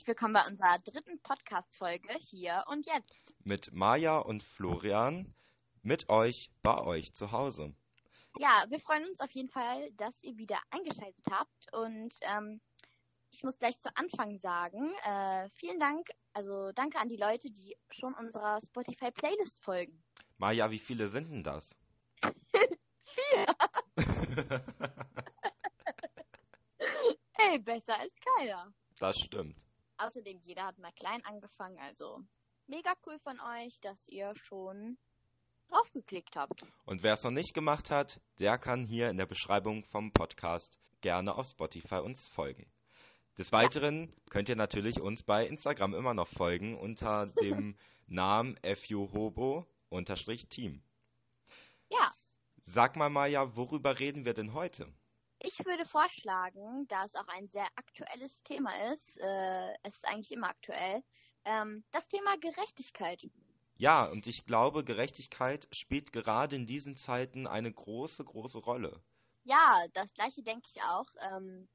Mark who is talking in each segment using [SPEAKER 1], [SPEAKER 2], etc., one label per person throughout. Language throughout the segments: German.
[SPEAKER 1] herzlich willkommen bei unserer dritten Podcast-Folge hier und jetzt.
[SPEAKER 2] Mit Maja und Florian, mit euch, bei euch zu Hause.
[SPEAKER 1] Ja, wir freuen uns auf jeden Fall, dass ihr wieder eingeschaltet habt und ähm, ich muss gleich zu Anfang sagen, äh, vielen Dank, also danke an die Leute, die schon unserer Spotify-Playlist folgen.
[SPEAKER 2] Maja, wie viele sind denn das?
[SPEAKER 1] Vier! Ey, besser als keiner.
[SPEAKER 2] Das stimmt.
[SPEAKER 1] Außerdem, jeder hat mal klein angefangen, also mega cool von euch, dass ihr schon draufgeklickt habt.
[SPEAKER 2] Und wer es noch nicht gemacht hat, der kann hier in der Beschreibung vom Podcast gerne auf Spotify uns folgen. Des Weiteren könnt ihr natürlich uns bei Instagram immer noch folgen unter dem Namen fuhobo-team.
[SPEAKER 1] Ja,
[SPEAKER 2] Sag mal, Maja, worüber reden wir denn heute?
[SPEAKER 1] Ich würde vorschlagen, da es auch ein sehr aktuelles Thema ist, äh, es ist eigentlich immer aktuell, ähm, das Thema Gerechtigkeit.
[SPEAKER 2] Ja, und ich glaube, Gerechtigkeit spielt gerade in diesen Zeiten eine große, große Rolle.
[SPEAKER 1] Ja, das gleiche denke ich auch. Ähm,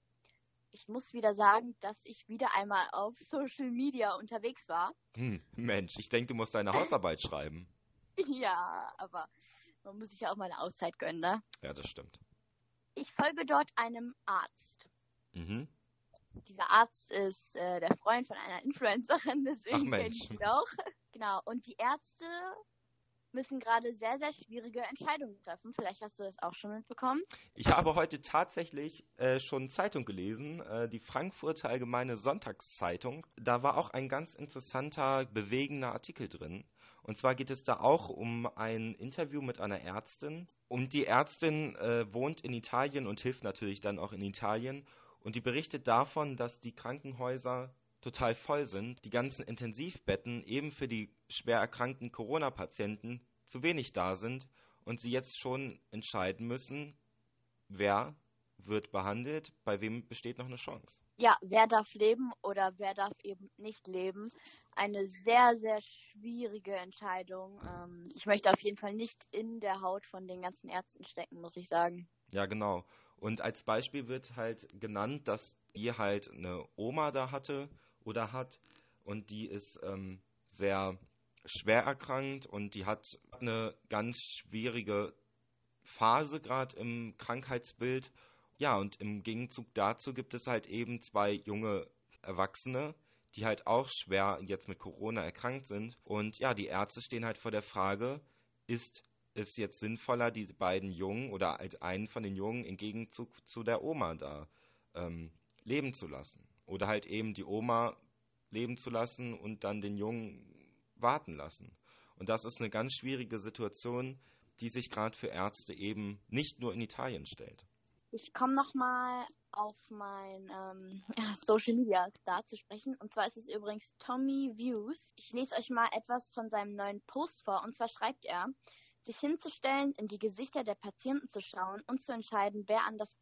[SPEAKER 1] ich muss wieder sagen, dass ich wieder einmal auf Social Media unterwegs war.
[SPEAKER 2] Hm, Mensch, ich denke, du musst deine Hausarbeit schreiben.
[SPEAKER 1] ja, aber man muss sich ja auch mal eine Auszeit gönnen, ne?
[SPEAKER 2] Ja, das stimmt.
[SPEAKER 1] Ich folge dort einem Arzt.
[SPEAKER 2] Mhm.
[SPEAKER 1] Dieser Arzt ist äh, der Freund von einer Influencerin, deswegen kenne ich ihn auch. Genau, und die Ärzte müssen gerade sehr, sehr schwierige Entscheidungen treffen. Vielleicht hast du das auch schon mitbekommen.
[SPEAKER 2] Ich habe heute tatsächlich äh, schon Zeitung gelesen, äh, die Frankfurter Allgemeine Sonntagszeitung. Da war auch ein ganz interessanter, bewegender Artikel drin. Und zwar geht es da auch um ein Interview mit einer Ärztin. Und die Ärztin äh, wohnt in Italien und hilft natürlich dann auch in Italien. Und die berichtet davon, dass die Krankenhäuser total voll sind, die ganzen Intensivbetten eben für die schwer erkrankten Corona-Patienten zu wenig da sind und sie jetzt schon entscheiden müssen, wer wird behandelt, bei wem besteht noch eine Chance.
[SPEAKER 1] Ja, wer darf leben oder wer darf eben nicht leben? Eine sehr, sehr schwierige Entscheidung. Ähm, ich möchte auf jeden Fall nicht in der Haut von den ganzen Ärzten stecken, muss ich sagen.
[SPEAKER 2] Ja, genau. Und als Beispiel wird halt genannt, dass die halt eine Oma da hatte oder hat und die ist ähm, sehr schwer erkrankt und die hat eine ganz schwierige Phase gerade im Krankheitsbild. Ja, und im Gegenzug dazu gibt es halt eben zwei junge Erwachsene, die halt auch schwer jetzt mit Corona erkrankt sind. Und ja, die Ärzte stehen halt vor der Frage, ist es jetzt sinnvoller, die beiden Jungen oder halt einen von den Jungen im Gegenzug zu der Oma da ähm, leben zu lassen? Oder halt eben die Oma leben zu lassen und dann den Jungen warten lassen. Und das ist eine ganz schwierige Situation, die sich gerade für Ärzte eben nicht nur in Italien stellt.
[SPEAKER 1] Ich komme nochmal auf mein ähm, Social Media Star zu sprechen. Und zwar ist es übrigens Tommy Views. Ich lese euch mal etwas von seinem neuen Post vor. Und zwar schreibt er, sich hinzustellen, in die Gesichter der Patienten zu schauen und zu entscheiden, wer an das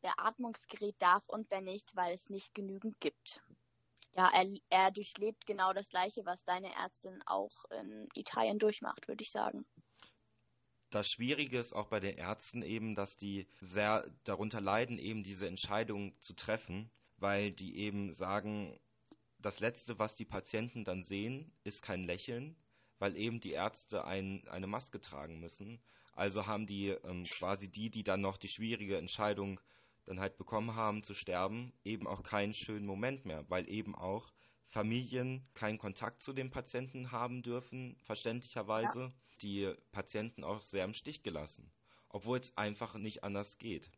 [SPEAKER 1] Beatmungsgerät darf und wer nicht, weil es nicht genügend gibt. Ja, er, er durchlebt genau das Gleiche, was deine Ärztin auch in Italien durchmacht, würde ich sagen.
[SPEAKER 2] Das Schwierige ist auch bei den Ärzten eben, dass die sehr darunter leiden, eben diese Entscheidung zu treffen, weil die eben sagen, das Letzte, was die Patienten dann sehen, ist kein Lächeln, weil eben die Ärzte ein, eine Maske tragen müssen. Also haben die ähm, quasi die, die dann noch die schwierige Entscheidung dann halt bekommen haben zu sterben, eben auch keinen schönen Moment mehr, weil eben auch Familien keinen Kontakt zu den Patienten haben dürfen, verständlicherweise, die Patienten auch sehr im Stich gelassen, obwohl es einfach nicht anders geht.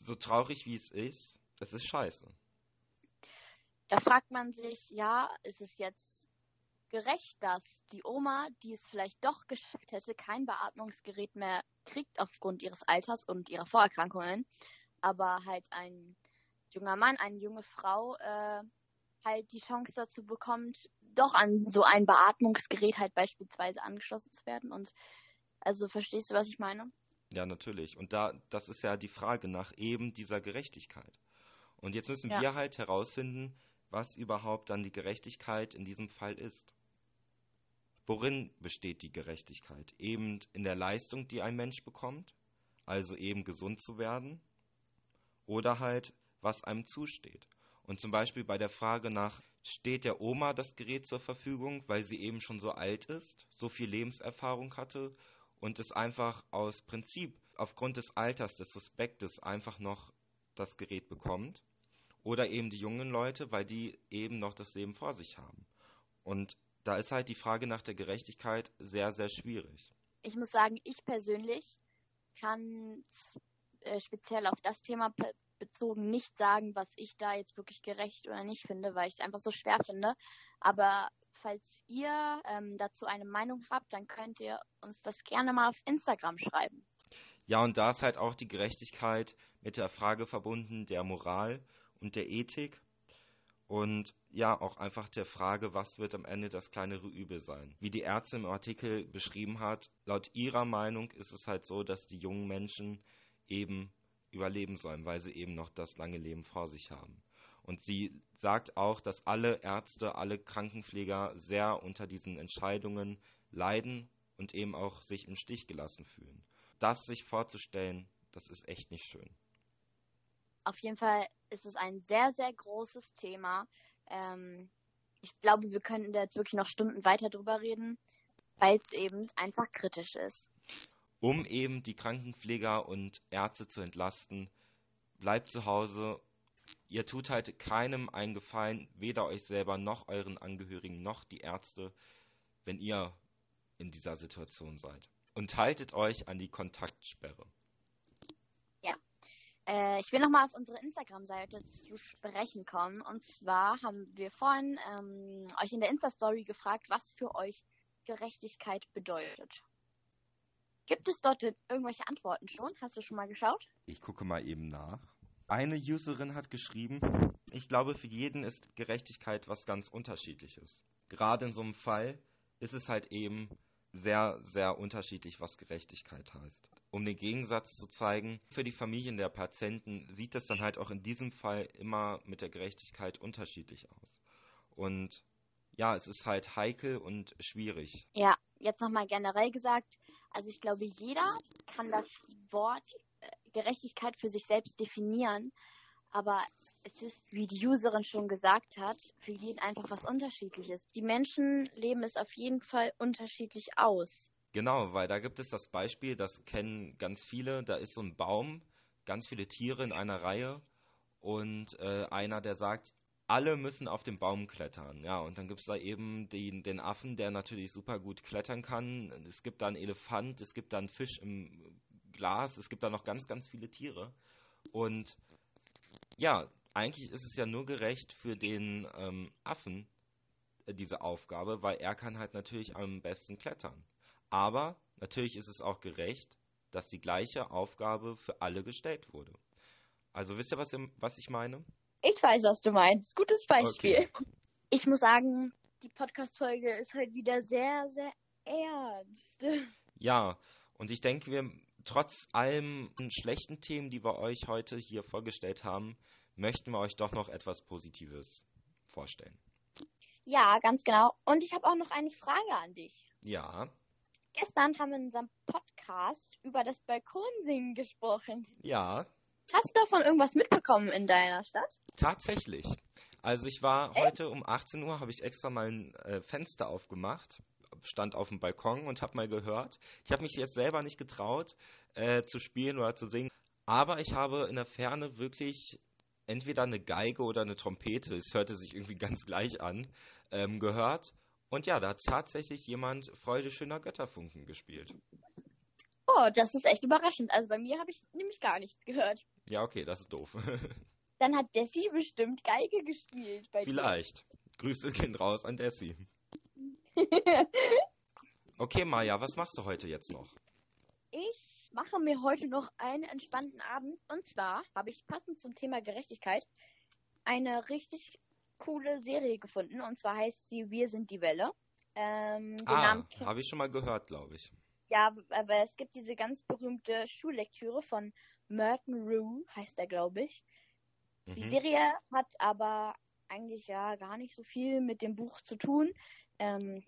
[SPEAKER 2] So traurig wie es ist, es ist scheiße.
[SPEAKER 1] Da fragt man sich, ja, ist es jetzt gerecht, dass die Oma, die es vielleicht doch geschafft hätte, kein Beatmungsgerät mehr kriegt aufgrund ihres Alters und ihrer Vorerkrankungen, aber halt ein junger Mann, eine junge Frau äh, halt die Chance dazu bekommt, doch an so ein Beatmungsgerät halt beispielsweise angeschlossen zu werden. Und also verstehst du, was ich meine?
[SPEAKER 2] Ja, natürlich. Und da, das ist ja die Frage nach eben dieser Gerechtigkeit. Und jetzt müssen
[SPEAKER 1] Ja.
[SPEAKER 2] wir halt herausfinden, was überhaupt dann die Gerechtigkeit in diesem Fall ist. Worin besteht die Gerechtigkeit? Eben in der Leistung, die ein Mensch bekommt, also eben gesund zu werden, oder halt, was einem zusteht. Und zum Beispiel bei der Frage nach steht der Oma das Gerät zur Verfügung, weil sie eben schon so alt ist, so viel Lebenserfahrung hatte und es einfach aus Prinzip, aufgrund des Alters, des Respektes einfach noch das Gerät bekommt. Oder eben die jungen Leute, weil die eben noch das Leben vor sich haben. Und da ist halt die Frage nach der Gerechtigkeit sehr, sehr schwierig.
[SPEAKER 1] Ich muss sagen, ich persönlich kann äh, speziell auf das Thema bezogen nicht sagen, was ich da jetzt wirklich gerecht oder nicht finde, weil ich es einfach so schwer finde. Aber falls ihr ähm, dazu eine Meinung habt, dann könnt ihr uns das gerne mal auf Instagram schreiben.
[SPEAKER 2] Ja, und da ist halt auch die Gerechtigkeit mit der Frage verbunden der Moral und der Ethik. Und ja, auch einfach der Frage, was wird am Ende das kleinere Übel sein? Wie die Ärztin im Artikel beschrieben hat, laut ihrer Meinung ist es halt so, dass die jungen Menschen eben überleben sollen, weil sie eben noch das lange Leben vor sich haben. Und sie sagt auch, dass alle Ärzte, alle Krankenpfleger sehr unter diesen Entscheidungen leiden und eben auch sich im Stich gelassen fühlen. Das sich vorzustellen, das ist echt nicht schön.
[SPEAKER 1] Auf jeden Fall ist es ein sehr, sehr großes Thema. Ähm, ich glaube, wir könnten da jetzt wirklich noch Stunden weiter drüber reden, weil es eben einfach kritisch ist
[SPEAKER 2] um eben die Krankenpfleger und Ärzte zu entlasten. Bleibt zu Hause. Ihr tut halt keinem einen Gefallen, weder euch selber noch euren Angehörigen noch die Ärzte, wenn ihr in dieser Situation seid. Und haltet euch an die Kontaktsperre.
[SPEAKER 1] Ja. Äh, ich will nochmal auf unsere Instagram-Seite zu sprechen kommen. Und zwar haben wir vorhin ähm, euch in der Insta-Story gefragt, was für euch Gerechtigkeit bedeutet. Gibt es dort irgendwelche Antworten schon? Hast du schon mal geschaut?
[SPEAKER 2] Ich gucke mal eben nach. Eine Userin hat geschrieben, ich glaube, für jeden ist Gerechtigkeit was ganz unterschiedliches. Gerade in so einem Fall ist es halt eben sehr, sehr unterschiedlich, was Gerechtigkeit heißt. Um den Gegensatz zu zeigen, für die Familien der Patienten sieht es dann halt auch in diesem Fall immer mit der Gerechtigkeit unterschiedlich aus. Und ja, es ist halt heikel und schwierig.
[SPEAKER 1] Ja, jetzt nochmal generell gesagt, also ich glaube, jeder kann das Wort äh, Gerechtigkeit für sich selbst definieren, aber es ist, wie die Userin schon gesagt hat, für jeden einfach was Unterschiedliches. Die Menschen leben es auf jeden Fall unterschiedlich aus.
[SPEAKER 2] Genau, weil da gibt es das Beispiel, das kennen ganz viele, da ist so ein Baum, ganz viele Tiere in einer Reihe und äh, einer, der sagt, alle müssen auf den Baum klettern. Ja, und dann gibt es da eben den, den Affen, der natürlich super gut klettern kann. Es gibt da einen Elefant, es gibt da einen Fisch im Glas, es gibt da noch ganz, ganz viele Tiere. Und ja, eigentlich ist es ja nur gerecht für den ähm, Affen, äh, diese Aufgabe, weil er kann halt natürlich am besten klettern. Aber natürlich ist es auch gerecht, dass die gleiche Aufgabe für alle gestellt wurde. Also wisst ihr, was, was ich meine?
[SPEAKER 1] Ich weiß, was du meinst. Gutes Beispiel. Okay. Ich muss sagen, die Podcast-Folge ist halt wieder sehr, sehr ernst.
[SPEAKER 2] Ja, und ich denke, wir trotz allem schlechten Themen, die wir euch heute hier vorgestellt haben, möchten wir euch doch noch etwas Positives vorstellen.
[SPEAKER 1] Ja, ganz genau. Und ich habe auch noch eine Frage an dich.
[SPEAKER 2] Ja.
[SPEAKER 1] Gestern haben wir in unserem Podcast über das Balkonsingen gesprochen.
[SPEAKER 2] Ja.
[SPEAKER 1] Hast du davon irgendwas mitbekommen in deiner Stadt?
[SPEAKER 2] Tatsächlich. Also ich war Echt? heute um 18 Uhr, habe ich extra mein äh, Fenster aufgemacht, stand auf dem Balkon und habe mal gehört. Ich habe mich jetzt selber nicht getraut äh, zu spielen oder zu singen, aber ich habe in der Ferne wirklich entweder eine Geige oder eine Trompete, es hörte sich irgendwie ganz gleich an, ähm, gehört. Und ja, da hat tatsächlich jemand Freude schöner Götterfunken gespielt.
[SPEAKER 1] Oh, das ist echt überraschend. Also bei mir habe ich nämlich gar nichts gehört.
[SPEAKER 2] Ja, okay, das ist doof.
[SPEAKER 1] Dann hat Desi bestimmt Geige gespielt.
[SPEAKER 2] Vielleicht. Dir. Grüße gehen raus an Desi. okay, Maja, was machst du heute jetzt noch?
[SPEAKER 1] Ich mache mir heute noch einen entspannten Abend. Und zwar habe ich passend zum Thema Gerechtigkeit eine richtig coole Serie gefunden. Und zwar heißt sie Wir sind die Welle.
[SPEAKER 2] Ähm, ah, habe ich schon mal gehört, glaube ich.
[SPEAKER 1] Ja, aber es gibt diese ganz berühmte Schullektüre von Merton Rue, heißt er, glaube ich. Mhm. Die Serie hat aber eigentlich ja gar nicht so viel mit dem Buch zu tun. Ähm,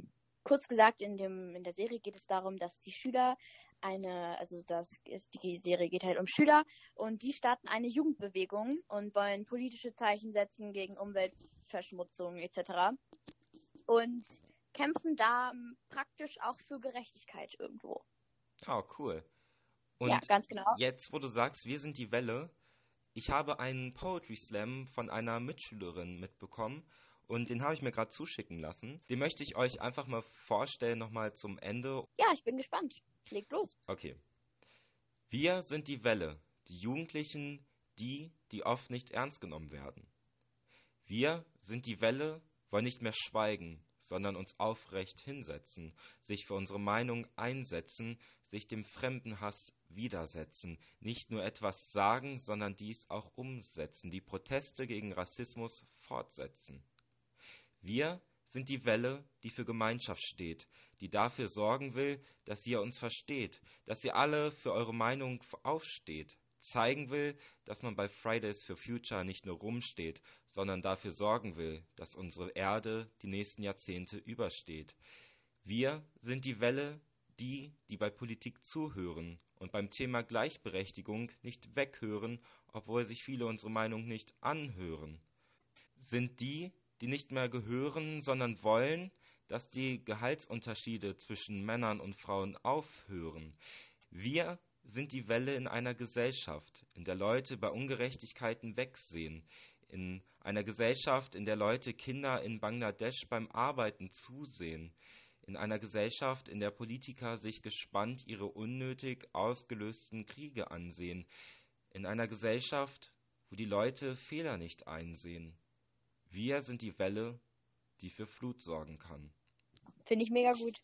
[SPEAKER 1] kurz gesagt, in, dem, in der Serie geht es darum, dass die Schüler eine, also das ist, die Serie geht halt um Schüler und die starten eine Jugendbewegung und wollen politische Zeichen setzen gegen Umweltverschmutzung etc. Und kämpfen da praktisch auch für Gerechtigkeit irgendwo.
[SPEAKER 2] Oh, cool. Und
[SPEAKER 1] ja, ganz genau.
[SPEAKER 2] jetzt, wo du sagst, wir sind die Welle, ich habe einen Poetry Slam von einer Mitschülerin mitbekommen und den habe ich mir gerade zuschicken lassen. Den möchte ich euch einfach mal vorstellen, nochmal zum Ende.
[SPEAKER 1] Ja, ich bin gespannt. Leg los.
[SPEAKER 2] Okay. Wir sind die Welle, die Jugendlichen, die, die oft nicht ernst genommen werden. Wir sind die Welle, wollen nicht mehr schweigen, sondern uns aufrecht hinsetzen, sich für unsere Meinung einsetzen, sich dem Fremdenhass widersetzen, nicht nur etwas sagen, sondern dies auch umsetzen, die Proteste gegen Rassismus fortsetzen. Wir sind die Welle, die für Gemeinschaft steht, die dafür sorgen will, dass ihr uns versteht, dass ihr alle für eure Meinung aufsteht, zeigen will, dass man bei Fridays for Future nicht nur rumsteht, sondern dafür sorgen will, dass unsere Erde die nächsten Jahrzehnte übersteht. Wir sind die Welle, die, die bei Politik zuhören und beim Thema Gleichberechtigung nicht weghören, obwohl sich viele unsere Meinung nicht anhören. Sind die, die nicht mehr gehören, sondern wollen, dass die Gehaltsunterschiede zwischen Männern und Frauen aufhören. Wir sind die Welle in einer Gesellschaft, in der Leute bei Ungerechtigkeiten wegsehen, in einer Gesellschaft, in der Leute Kinder in Bangladesch beim Arbeiten zusehen, in einer Gesellschaft, in der Politiker sich gespannt ihre unnötig ausgelösten Kriege ansehen, in einer Gesellschaft, wo die Leute Fehler nicht einsehen. Wir sind die Welle, die für Flut sorgen kann.
[SPEAKER 1] Finde ich mega gut.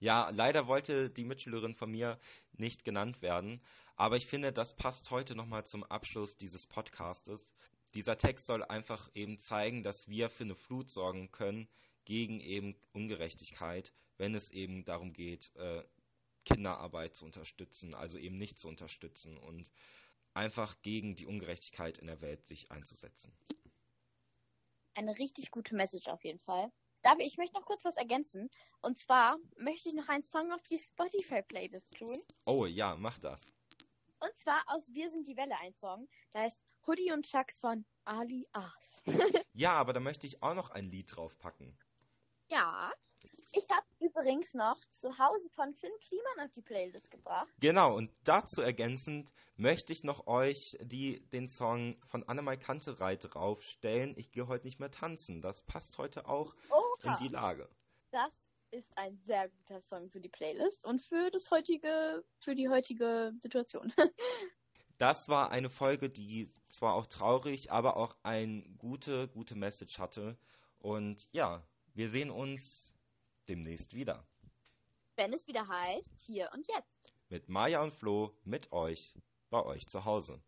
[SPEAKER 2] Ja, leider wollte die Mitschülerin von mir nicht genannt werden, aber ich finde, das passt heute nochmal zum Abschluss dieses Podcastes. Dieser Text soll einfach eben zeigen, dass wir für eine Flut sorgen können gegen eben Ungerechtigkeit, wenn es eben darum geht, äh, Kinderarbeit zu unterstützen, also eben nicht zu unterstützen und einfach gegen die Ungerechtigkeit in der Welt sich einzusetzen.
[SPEAKER 1] Eine richtig gute Message auf jeden Fall. Darf ich, möchte noch kurz was ergänzen. Und zwar möchte ich noch einen Song auf die Spotify-Playlist tun.
[SPEAKER 2] Oh ja, mach das.
[SPEAKER 1] Und zwar aus Wir sind die Welle ein Song. Da heißt Hoodie und Chucks von Ali Ars.
[SPEAKER 2] ja, aber da möchte ich auch noch ein Lied draufpacken.
[SPEAKER 1] Ja. Ich habe übrigens noch zu Hause von Finn Kliman auf die Playlist gebracht.
[SPEAKER 2] Genau, und dazu ergänzend möchte ich noch euch die, den Song von Annemai Kanterei draufstellen. Ich gehe heute nicht mehr tanzen. Das passt heute auch Oha. in die Lage.
[SPEAKER 1] Das ist ein sehr guter Song für die Playlist und für das heutige, für die heutige Situation.
[SPEAKER 2] das war eine Folge, die zwar auch traurig, aber auch eine gute, gute Message hatte. Und ja, wir sehen uns demnächst wieder.
[SPEAKER 1] Wenn es wieder heißt, hier und jetzt.
[SPEAKER 2] Mit Maja und Flo, mit euch, bei euch zu Hause.